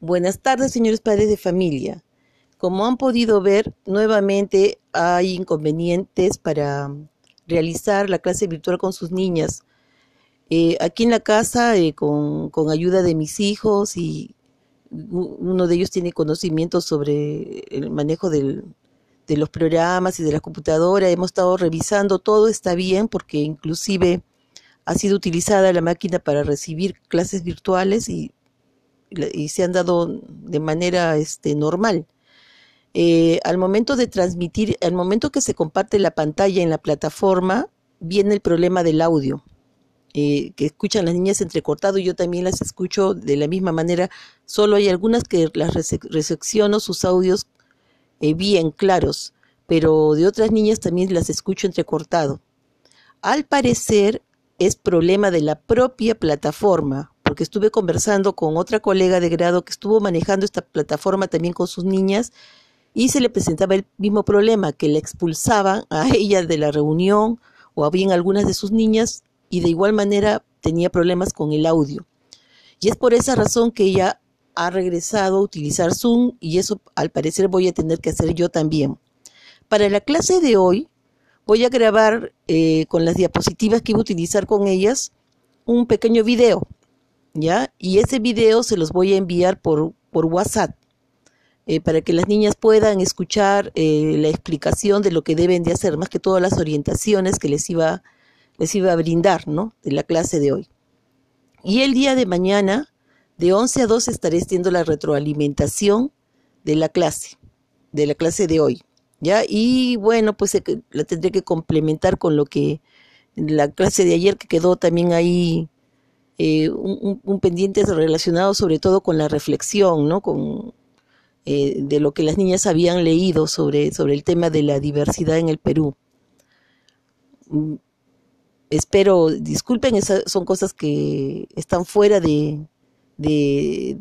Buenas tardes, señores padres de familia. Como han podido ver, nuevamente hay inconvenientes para realizar la clase virtual con sus niñas. Eh, aquí en la casa, eh, con, ayuda de mis hijos y uno de ellos tiene conocimiento sobre el manejo de los programas y de la computadora, hemos estado revisando, todo está bien porque inclusive ha sido utilizada la máquina para recibir clases virtuales y, y se han dado de manera este, normal. Eh, al momento de transmitir, al momento que se comparte la pantalla en la plataforma, viene el problema del audio. Eh, que escuchan las niñas entrecortado, yo también las escucho de la misma manera, solo hay algunas que las recepciono sus audios eh, bien claros, pero de otras niñas también las escucho entrecortado. Al parecer es problema de la propia plataforma, porque estuve conversando con otra colega de grado que estuvo manejando esta plataforma también con sus niñas y se le presentaba el mismo problema, que le expulsaban a ella de la reunión o a bien algunas de sus niñas y de igual manera tenía problemas con el audio. Y es por esa razón que ella ha regresado a utilizar Zoom y eso al parecer voy a tener que hacer yo también. Para la clase de hoy voy a grabar eh, con las diapositivas que iba a utilizar con ellas un pequeño video, ¿ya? Y ese video se los voy a enviar por, por WhatsApp eh, para que las niñas puedan escuchar eh, la explicación de lo que deben de hacer, más que todas las orientaciones que les iba, les iba a brindar, ¿no? De la clase de hoy. Y el día de mañana, de 11 a 12, estaré haciendo la retroalimentación de la clase, de la clase de hoy. ¿ya? Y bueno, pues la tendré que complementar con lo que la clase de ayer que quedó también ahí eh, un, pendiente relacionado sobre todo con la reflexión, ¿no? Con, eh, de lo que las niñas habían leído sobre, sobre el tema de la diversidad en el Perú. Mm, espero, disculpen, esas son cosas que están fuera de, de,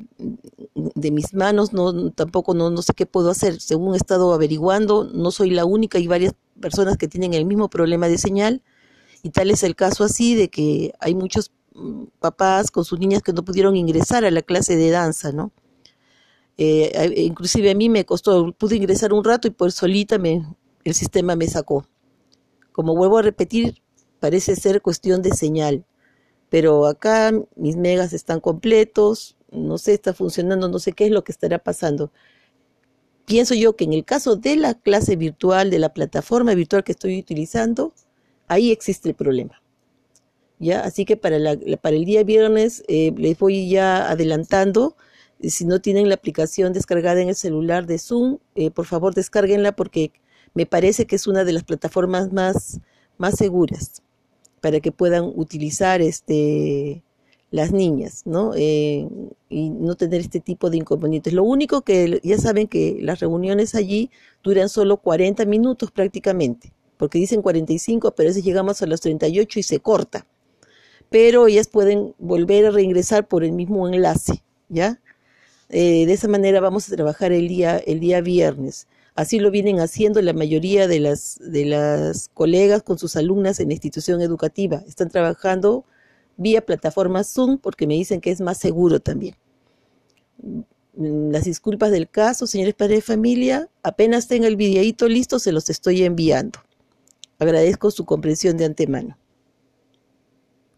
de mis manos, no, tampoco no, no sé qué puedo hacer. Según he estado averiguando, no soy la única, hay varias personas que tienen el mismo problema de señal y tal es el caso así de que hay muchos papás con sus niñas que no pudieron ingresar a la clase de danza, ¿no? Eh, inclusive a mí me costó, pude ingresar un rato y por solita me, el sistema me sacó. Como vuelvo a repetir, parece ser cuestión de señal pero acá mis megas están completos, no sé, está funcionando, no sé qué es lo que estará pasando. Pienso yo que en el caso de la clase virtual, de la plataforma virtual que estoy utilizando, ahí existe el problema. ¿Ya? Así que para, la, para el día viernes eh, les voy ya adelantando. Si no tienen la aplicación descargada en el celular de Zoom, eh, por favor descárguenla porque me parece que es una de las plataformas más, más seguras para que puedan utilizar este las niñas, ¿no? Eh, y no tener este tipo de inconvenientes. Lo único que ya saben que las reuniones allí duran solo 40 minutos prácticamente, porque dicen 45, pero a veces llegamos a los 38 y se corta. Pero ellas pueden volver a reingresar por el mismo enlace, ¿ya? Eh, de esa manera vamos a trabajar el día, el día viernes. Así lo vienen haciendo la mayoría de las, de las colegas con sus alumnas en la institución educativa. Están trabajando vía plataforma Zoom porque me dicen que es más seguro también. Mm, las disculpas del caso, señores padres de familia, apenas tenga el videíto listo, se los estoy enviando. Agradezco su comprensión de antemano.